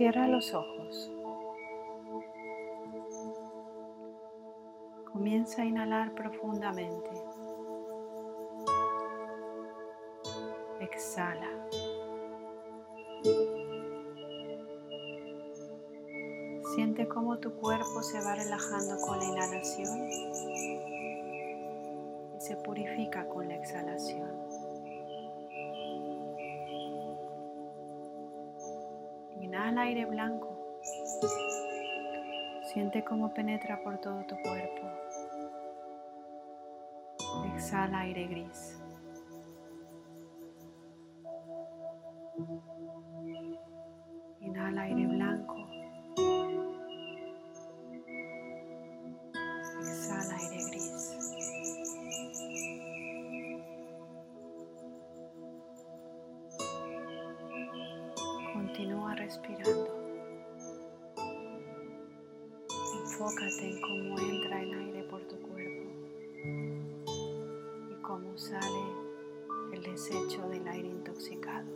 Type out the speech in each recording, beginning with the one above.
Cierra los ojos. Comienza a inhalar profundamente. Exhala. Siente cómo tu cuerpo se va relajando con la inhalación y se purifica con la exhalación. Inhala aire blanco. Siente cómo penetra por todo tu cuerpo. Exhala aire gris. Inhala aire blanco. Sale el desecho del aire intoxicado.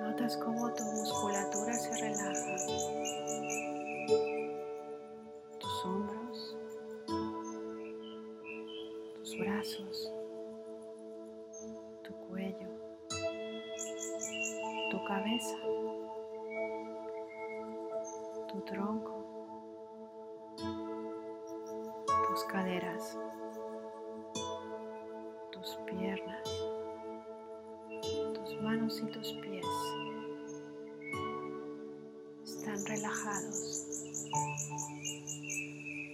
Notas cómo tu musculatura se relaja, tus caderas, tus piernas, tus manos y tus pies están relajados.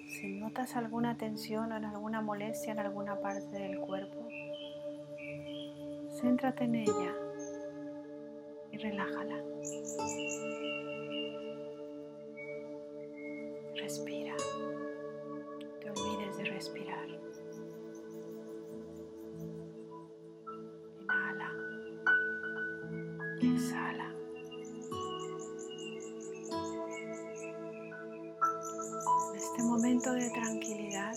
Si notas alguna tensión o en alguna molestia en alguna parte del cuerpo, céntrate en ella y relájala. Exhala. En este momento de tranquilidad,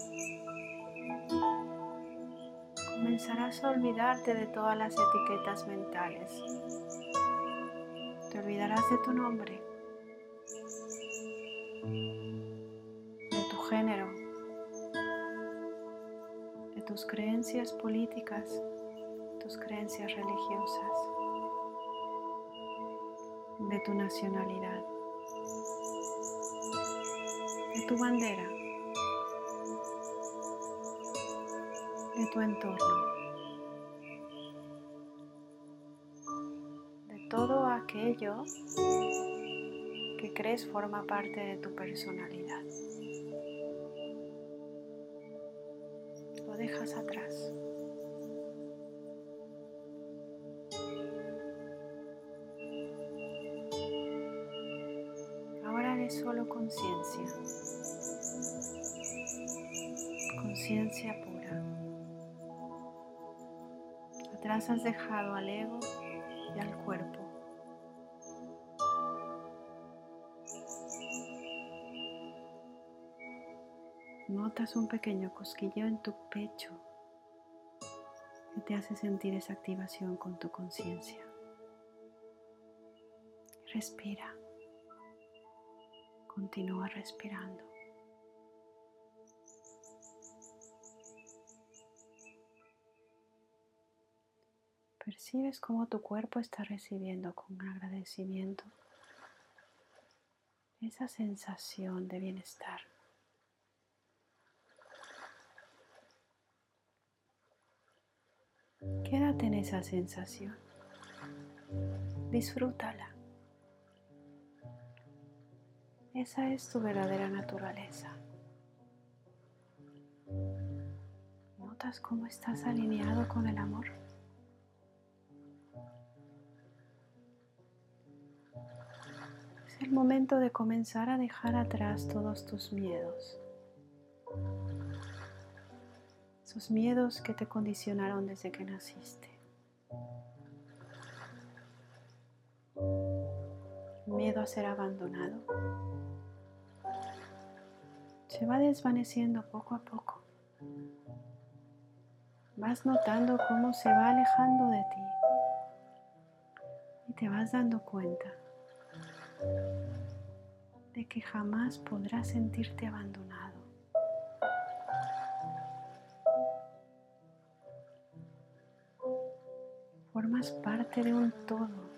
comenzarás a olvidarte de todas las etiquetas mentales. Te olvidarás de tu nombre, de tu género, de tus creencias políticas, tus creencias religiosas, de tu nacionalidad, de tu bandera, de tu entorno, de todo aquello que crees forma parte de tu personalidad. Lo dejas atrás. Conciencia pura. Atrás has dejado al ego y al cuerpo. Notas un pequeño cosquilleo en tu pecho que te hace sentir esa activación con tu conciencia. Respira. Continúa respirando. Percibes cómo tu cuerpo está recibiendo con agradecimiento esa sensación de bienestar. Quédate en esa sensación. Disfrútala. Esa es tu verdadera naturaleza. ¿Notas cómo estás alineado con el amor? Es el momento de comenzar a dejar atrás todos tus miedos. Esos miedos que te condicionaron desde que naciste. Miedo a ser abandonado. Se va desvaneciendo poco a poco. vas notando cómo se va alejando de ti y te vas dando cuenta de que jamás podrás sentirte abandonado. Formas parte de un todo.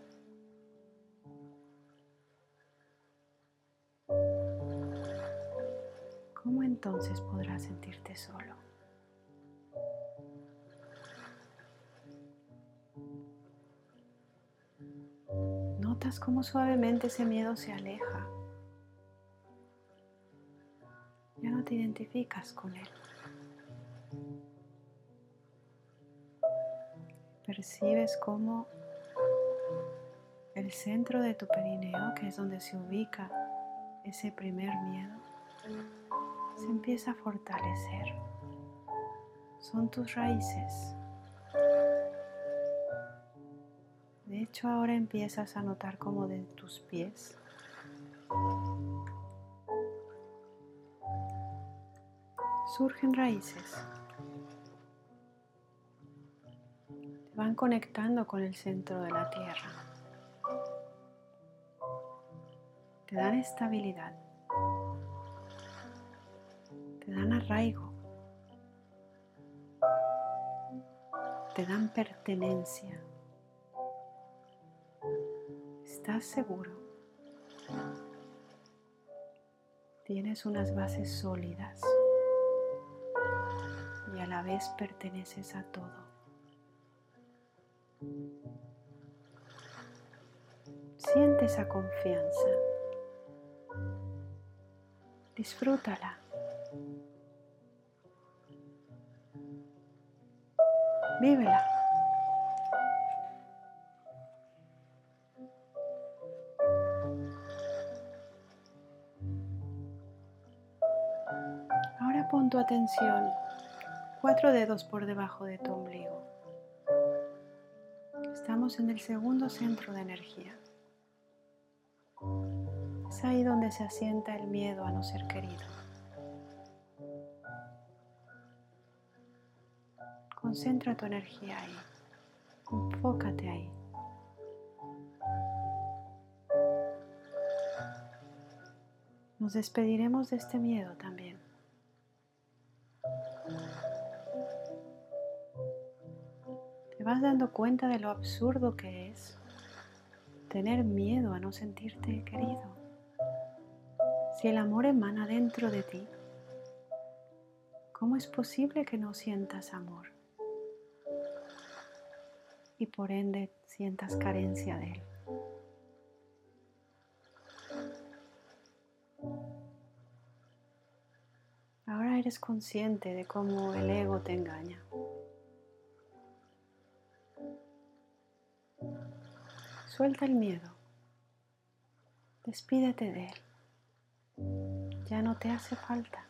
Cómo suavemente ese miedo se aleja. Ya no te identificas con él. Percibes cómo el centro de tu perineo, que es donde se ubica ese primer miedo, se empieza a fortalecer. Son tus raíces. De hecho, ahora empiezas a notar como de tus pies surgen raíces. Te van conectando con el centro de la tierra. Te dan estabilidad. Te dan arraigo. Te dan pertenencia. ¿Estás seguro? Tienes unas bases sólidas y a la vez perteneces a todo. Siente esa confianza. Disfrútala. Vívela. Atención cuatro dedos por debajo de tu ombligo. Estamos en el segundo centro de energía. Es ahí donde se asienta el miedo a no ser querido. Concentra tu energía ahí. Enfócate ahí. Nos despediremos de este miedo también. Vas dando cuenta de lo absurdo que es tener miedo a no sentirte querido. Si el amor emana dentro de ti, ¿cómo es posible que no sientas amor? Y por ende sientas carencia de él. Eres consciente de cómo el ego te engaña. Suelta el miedo. Despídete de él. Ya no te hace falta.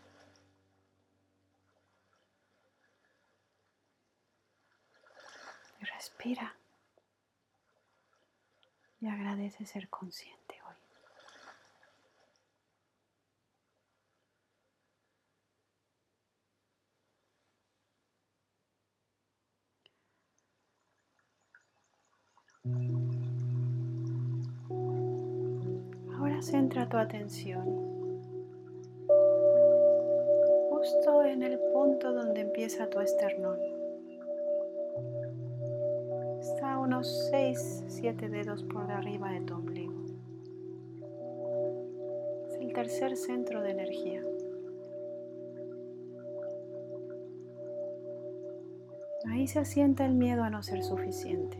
Respira. Y agradece ser consciente hoy. centra tu atención justo en el punto donde empieza tu esternón. Está a unos 6-7 dedos por arriba de tu ombligo. Es el tercer centro de energía. Ahí se asienta el miedo a no ser suficiente.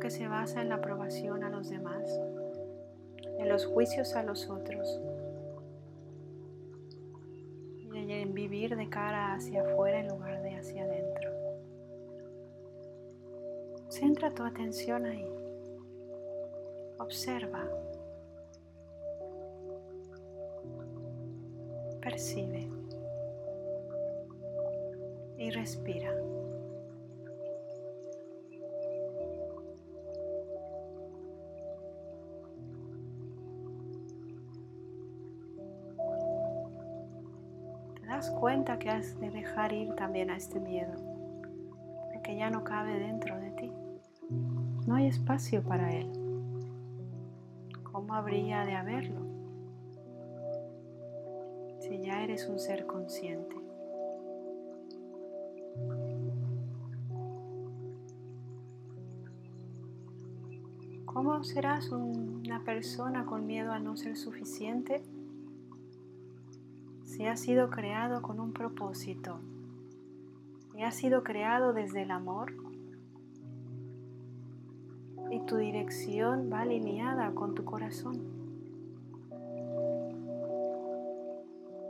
Que se basa en la aprobación a los demás, en los juicios a los otros y en vivir de cara hacia afuera en lugar de hacia adentro. Centra tu atención ahí. Observa. Percibe. Y respira. Cuenta que has de dejar ir también a este miedo, porque ya no cabe dentro de ti. No hay espacio para él. ¿Cómo habría de haberlo? Si ya eres un ser consciente. ¿Cómo serás una persona con miedo a no ser suficiente? Si has sido creado con un propósito y has sido creado desde el amor y tu dirección va alineada con tu corazón.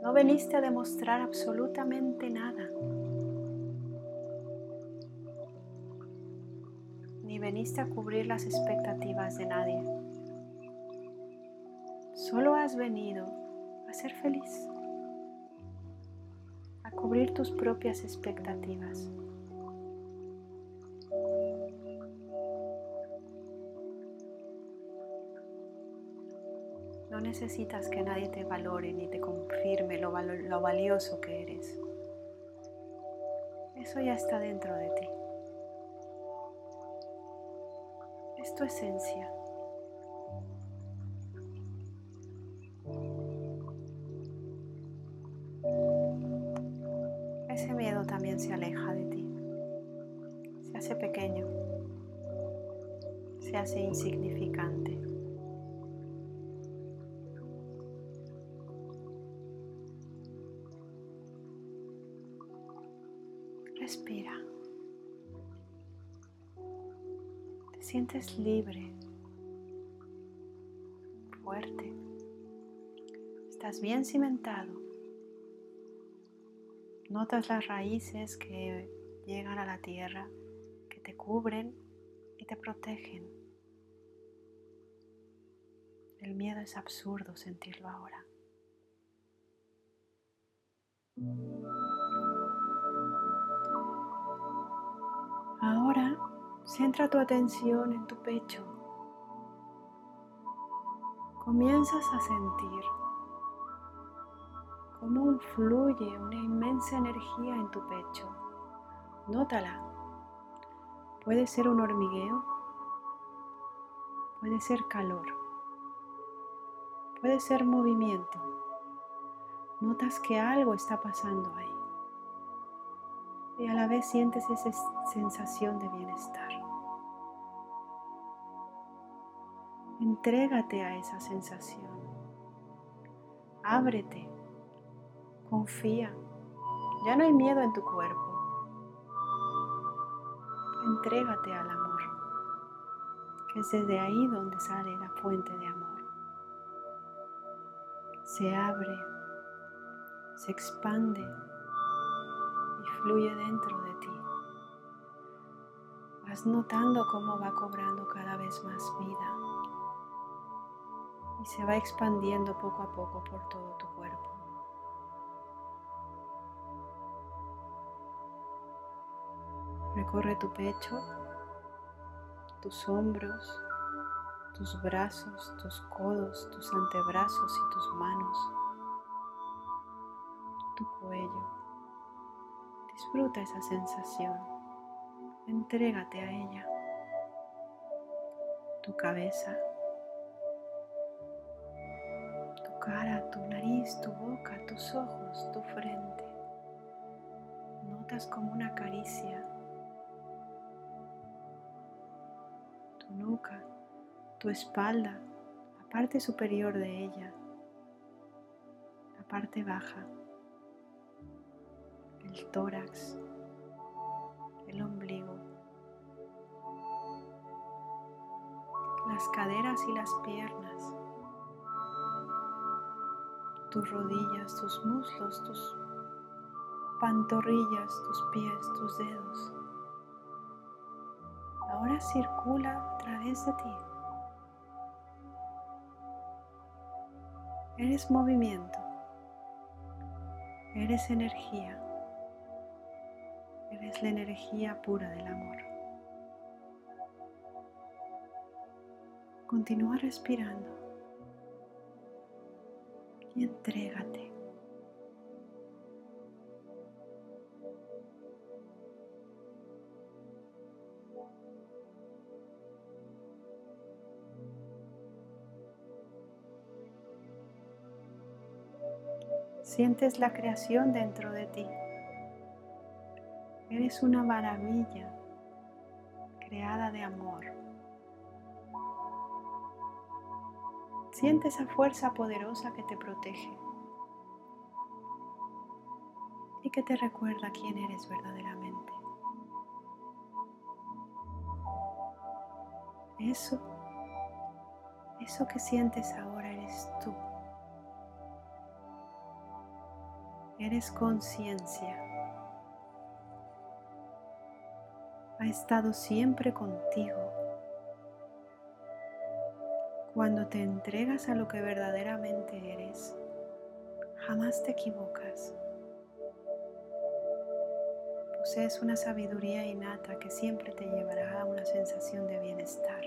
No veniste a demostrar absolutamente nada. veniste a cubrir las expectativas de nadie. Solo has venido a ser feliz, cubrir tus propias expectativas. No necesitas que nadie te valore ni te confirme lo, lo valioso que eres. Eso ya está dentro de ti. es tu esencia. Respira. sientes libre, fuerte, estás bien cimentado. Notas las raíces que llegan a la tierra, que te cubren y te protegen. El miedo es absurdo sentirlo ahora. Ahora Centra tu atención en tu pecho. Comienzas a sentir cómo fluye una inmensa energía en tu pecho. Nótala. Puede ser un hormigueo, puede ser calor, puede ser movimiento. Notas que algo está pasando ahí y a la vez sientes esa sensación de bienestar. Entrégate a esa sensación. Ábrete. Confía. Ya no hay miedo en tu cuerpo. Entrégate al amor, que es desde ahí donde sale la fuente de amor. Se abre, se expande fluye dentro de ti. Vas notando cómo va cobrando cada vez más vida y se va expandiendo poco a poco por todo tu cuerpo. Recorre tu pecho, tus hombros, tus brazos, tus codos, tus antebrazos y tus manos, tu cuello. Disfruta esa sensación, entrégate a ella, tu cabeza. Cara, tu nariz, tu boca, tus ojos, tu frente. Notas como una caricia. Tu nuca, tu espalda, la parte superior de ella, la parte baja, el tórax, el ombligo, las caderas y las piernas tus rodillas, tus muslos, tus pantorrillas, tus pies, tus dedos. Ahora circula a través de ti. Eres movimiento. Eres energía. Es la energía pura del amor. Continúa respirando y entrégate. Sientes la creación dentro de ti. Eres una maravilla creada de amor. Siente esa fuerza poderosa que te protege y que te recuerda quién eres verdaderamente. Eso, eso que sientes ahora eres tú. Eres conciencia. Estado siempre contigo. Cuando te entregas a lo que verdaderamente eres, jamás te equivocas. Posees una sabiduría innata que siempre te llevará a una sensación de bienestar.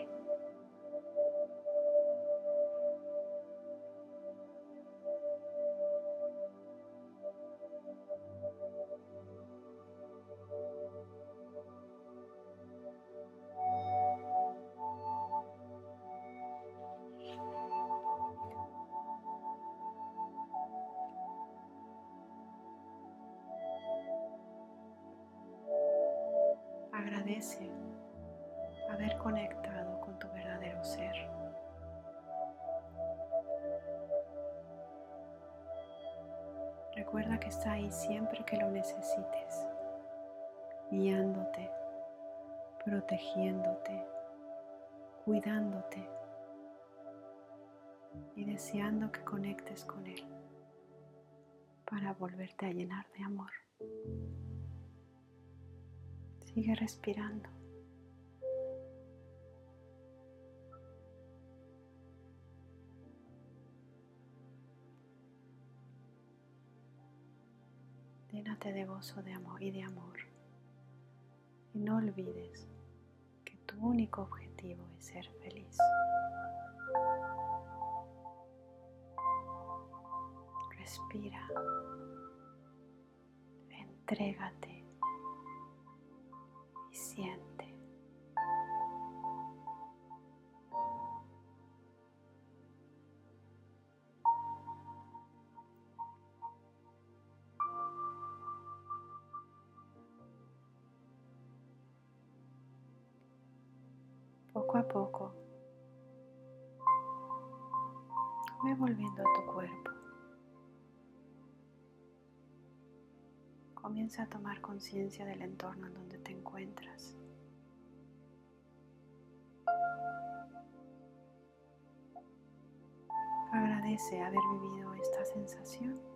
Agradece haber conectado con tu verdadero ser. Recuerda que está ahí siempre que lo necesites, guiándote, protegiéndote, cuidándote y deseando que conectes con Él para volverte a llenar de amor. Sigue respirando. Llénate de gozo de amor y de amor. Y no olvides que tu único objetivo es ser feliz. Respira. Entrégate Poco a poco, ve volviendo a tu cuerpo. Comienza a tomar conciencia del entorno en donde te encuentras. Agradece haber vivido esta sensación.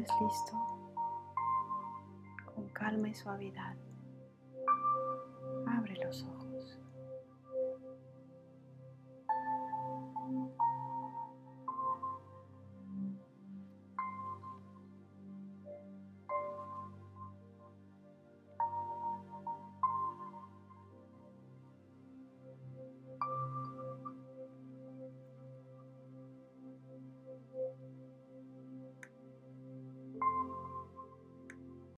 Estés listo, con calma y suavidad, abre los ojos.